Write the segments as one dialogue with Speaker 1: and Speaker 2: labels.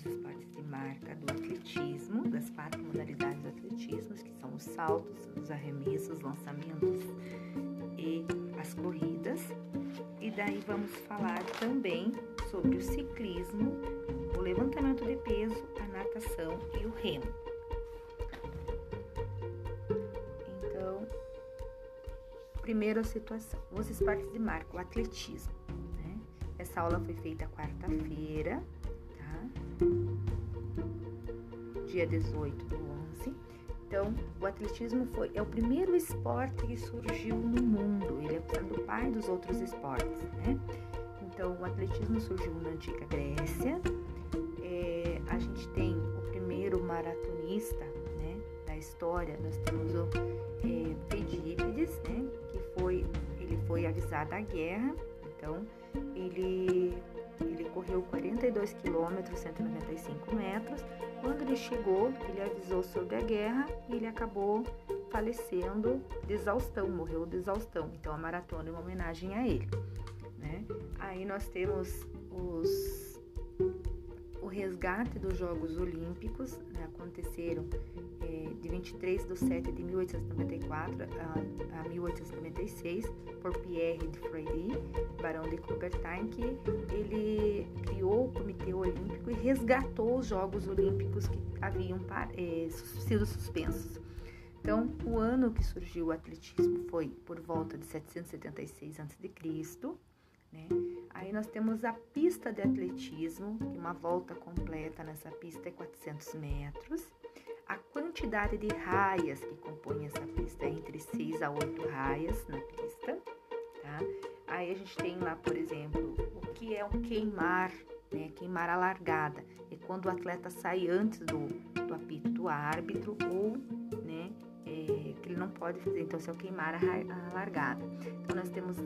Speaker 1: os esportes de marca do atletismo, das quatro modalidades do atletismo, que são os saltos, os arremessos, os lançamentos e as corridas. E daí vamos falar também sobre o ciclismo, o levantamento de peso, a natação e o remo. Então, primeira situação, os esportes de marca, o atletismo. Né? Essa aula foi feita quarta-feira. Dia 18 do 11. Então, o atletismo foi, é o primeiro esporte que surgiu no mundo. Ele é o pai dos outros esportes, né? Então, o atletismo surgiu na antiga Grécia. É, a gente tem o primeiro maratonista né, da história. Nós temos o é, Pedípides, né, que foi, ele foi avisado da guerra. Então, ele, ele correu 42 quilômetros, 195 metros. Quando ele chegou, ele avisou sobre a guerra e ele acabou falecendo de exaustão, morreu de exaustão. Então, a maratona é uma homenagem a ele. Né? Aí nós temos os, resgate dos Jogos Olímpicos, né? aconteceram é, de 23 de 7 de 1894 a, a 1896 por Pierre de Freiry, barão de Coubertin, que ele criou o Comitê Olímpico e resgatou os Jogos Olímpicos que haviam é, sido suspensos. Então, o ano que surgiu o atletismo foi por volta de 776 a.C., né? Aí nós temos a pista de atletismo, que uma volta completa nessa pista é 400 metros. A quantidade de raias que compõem essa pista é entre 6 a 8 raias na pista. Tá? Aí a gente tem lá, por exemplo, o que é um queimar, né? queimar a largada. É quando o atleta sai antes do, do apito do árbitro ou né, é, que ele não pode fazer, então, se eu queimar a, a largada. Então, nós temos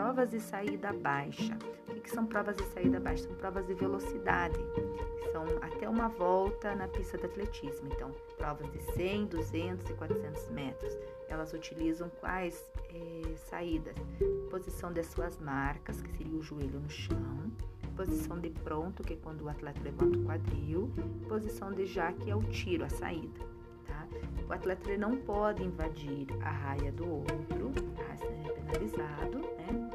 Speaker 1: provas de saída baixa. O que, são provas de saída baixa? São provas de velocidade, são até uma volta na pista de atletismo. Então, provas de 100, 200 e 400 metros. Elas utilizam quais é, saídas? Posição das suas marcas, que seria o joelho no chão posição de pronto, que é quando o atleta levanta o quadril, posição de já, que é o tiro, a saída. O atleta não pode invadir a raia do outro, tá? é penalizado, né?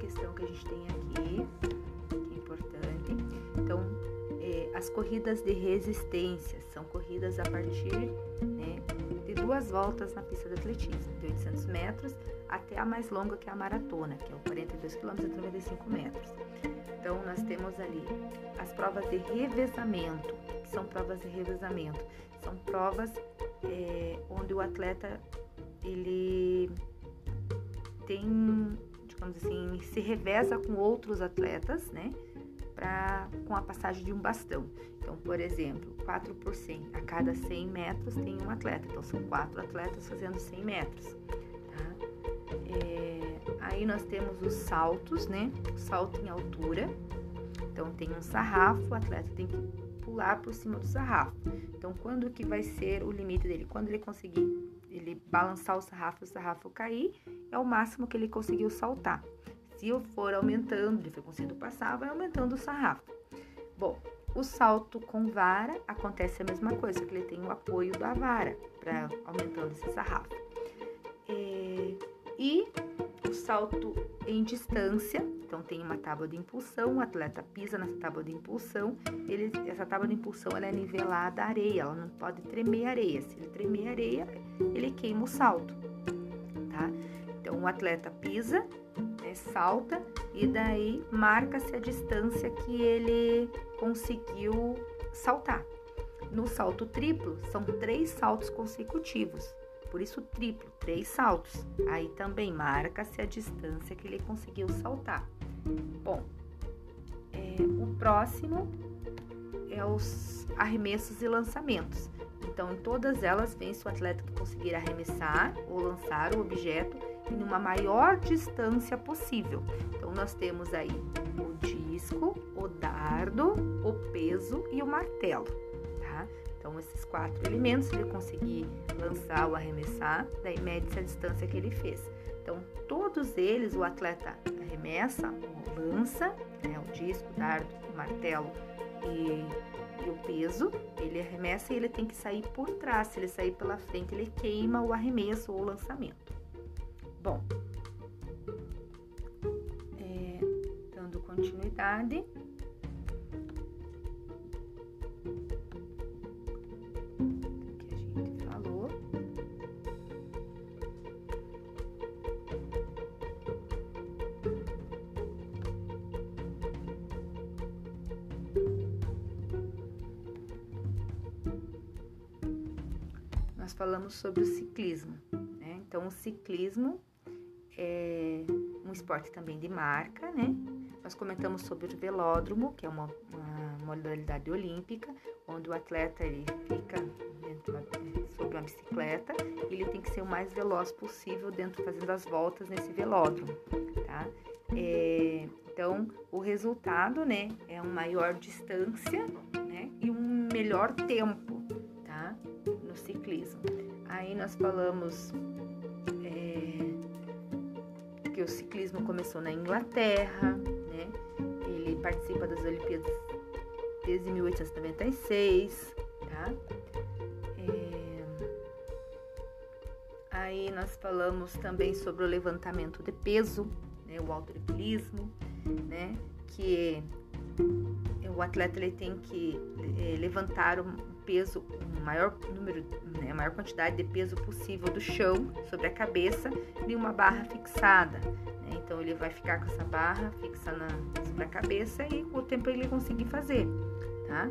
Speaker 1: Questão que a gente tem aqui, que é importante, então, é, as corridas de resistência são corridas a partir né, de duas voltas na pista de atletismo, de 800 metros até a mais longa que é a maratona, que é o 42 km e 95 metros. Então, nós temos ali as provas de revezamento, que são provas de revezamento. São provas é, onde o atleta ele tem, digamos assim, se reveza com outros atletas, né? Pra, com a passagem de um bastão. Então, por exemplo, 4 por 100. A cada 100 metros tem um atleta. Então, são quatro atletas fazendo 100 metros. Tá? É, aí nós temos os saltos, né? Salto em altura. Então, tem um sarrafo, o atleta tem que pular por cima do sarrafo. Então, quando que vai ser o limite dele? Quando ele conseguir ele balançar o sarrafo, o sarrafo cair, é o máximo que ele conseguiu saltar. Se eu for aumentando, ele foi conseguindo passar, vai aumentando o sarrafo. Bom, o salto com vara acontece a mesma coisa, que ele tem o apoio da vara para aumentando esse sarrafo. É, e salto em distância, então tem uma tábua de impulsão, o atleta pisa nessa tábua de impulsão, ele, essa tábua de impulsão ela é nivelada à areia, ela não pode tremer a areia. Se ele tremer a areia, ele queima o salto, tá? Então o atleta pisa, né, salta e daí marca-se a distância que ele conseguiu saltar. No salto triplo, são três saltos consecutivos. Por isso, triplo, três saltos. Aí também marca-se a distância que ele conseguiu saltar. Bom, é, o próximo é os arremessos e lançamentos. Então, em todas elas, vence o atleta que conseguir arremessar ou lançar o objeto em uma maior distância possível. Então, nós temos aí o disco, o dardo, o peso e o martelo. Então, esses quatro elementos, ele conseguir lançar ou arremessar, daí mede-se a distância que ele fez. Então, todos eles, o atleta arremessa, lança, né, o disco, o dardo, o martelo e e o peso, ele arremessa e ele tem que sair por trás. Se ele sair pela frente, ele queima o arremesso ou o lançamento. Bom, é, dando continuidade. Nós falamos sobre o ciclismo. Né? Então, o ciclismo é um esporte também de marca, né? Nós comentamos sobre o velódromo, que é uma, uma modalidade olímpica, onde o atleta ele fica dentro sobre uma bicicleta e ele tem que ser o mais veloz possível dentro fazendo as voltas nesse velódromo, tá? É, então, o resultado, né, é uma maior distância, né, e um melhor tempo, ciclismo. Aí nós falamos é, que o ciclismo começou na Inglaterra, né? Ele participa das Olimpíadas desde 1896, tá? É, aí nós falamos também sobre o levantamento de peso, né? O halterofilismo, né? Que o atleta ele tem que é, levantar um peso, o maior número, né, maior quantidade de peso possível do chão sobre a cabeça em uma barra fixada. Né? Então ele vai ficar com essa barra fixa na, sobre a cabeça e com o tempo ele conseguir fazer. Tá?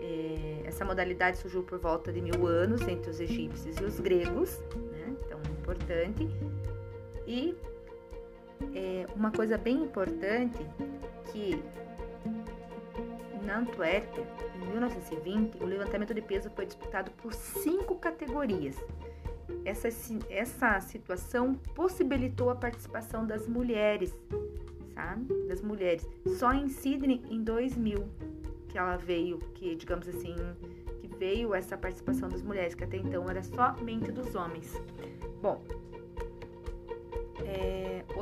Speaker 1: É, essa modalidade surgiu por volta de mil anos entre os egípcios e os gregos, né? então importante. E é, uma coisa bem importante que na Antuérpia, em 1920, o levantamento de peso foi disputado por cinco categorias. Essa, essa situação possibilitou a participação das mulheres, sabe? Das mulheres. Só em Sydney, em 2000, que ela veio, que digamos assim, que veio essa participação das mulheres, que até então era somente dos homens. Bom,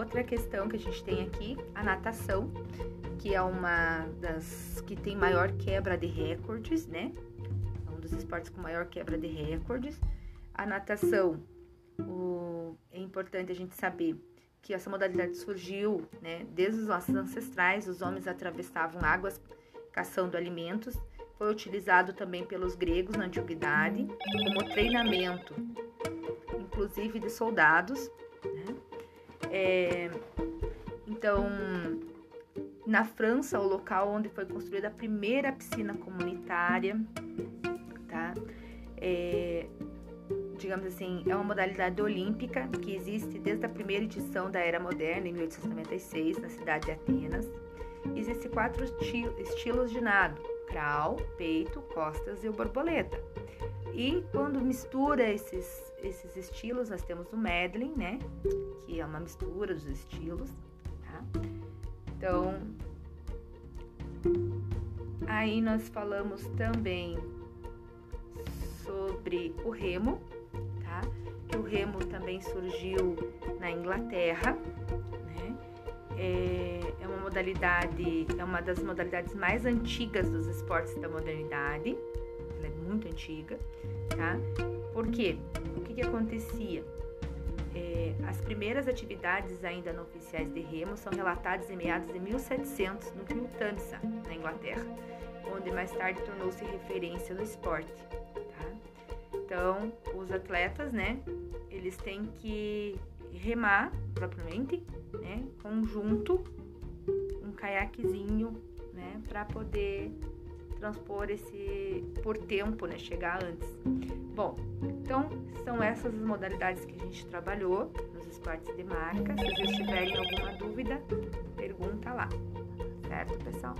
Speaker 1: outra questão que a gente tem aqui, a natação que é uma das que tem maior quebra de recordes, né? É um dos esportes com maior quebra de recordes. A natação, o, é importante a gente saber que essa modalidade surgiu, né? Desde os nossos ancestrais, os homens atravessavam águas caçando alimentos. Foi utilizado também pelos gregos na antiguidade como treinamento, inclusive de soldados. É, então, na França, o local onde foi construída a primeira piscina comunitária, tá? É, digamos assim, é uma modalidade olímpica que existe desde a primeira edição da Era Moderna, em 1896, na cidade de Atenas. Existem quatro estilos de nado: crawl, peito, costas e o borboleta. E quando mistura esses, esses estilos, nós temos o medley, né? Que é uma mistura dos estilos, tá? Então, aí nós falamos também sobre o remo, tá? Que o remo também surgiu na Inglaterra, né? É, é uma modalidade, é uma das modalidades mais antigas dos esportes da modernidade. Antiga, tá? Por quê? O que, que acontecia? É, as primeiras atividades ainda não oficiais de remo são relatadas em meados de 1700 no rio Tamisa, na Inglaterra, onde mais tarde tornou-se referência no esporte. Tá? Então, os atletas, né, eles têm que remar propriamente, né, conjunto, um caiaquezinho, né, para poder transpor esse por tempo, né, chegar antes. Bom, então são essas as modalidades que a gente trabalhou nos esportes de marca. Se vocês tiverem alguma dúvida, pergunta lá, certo, pessoal?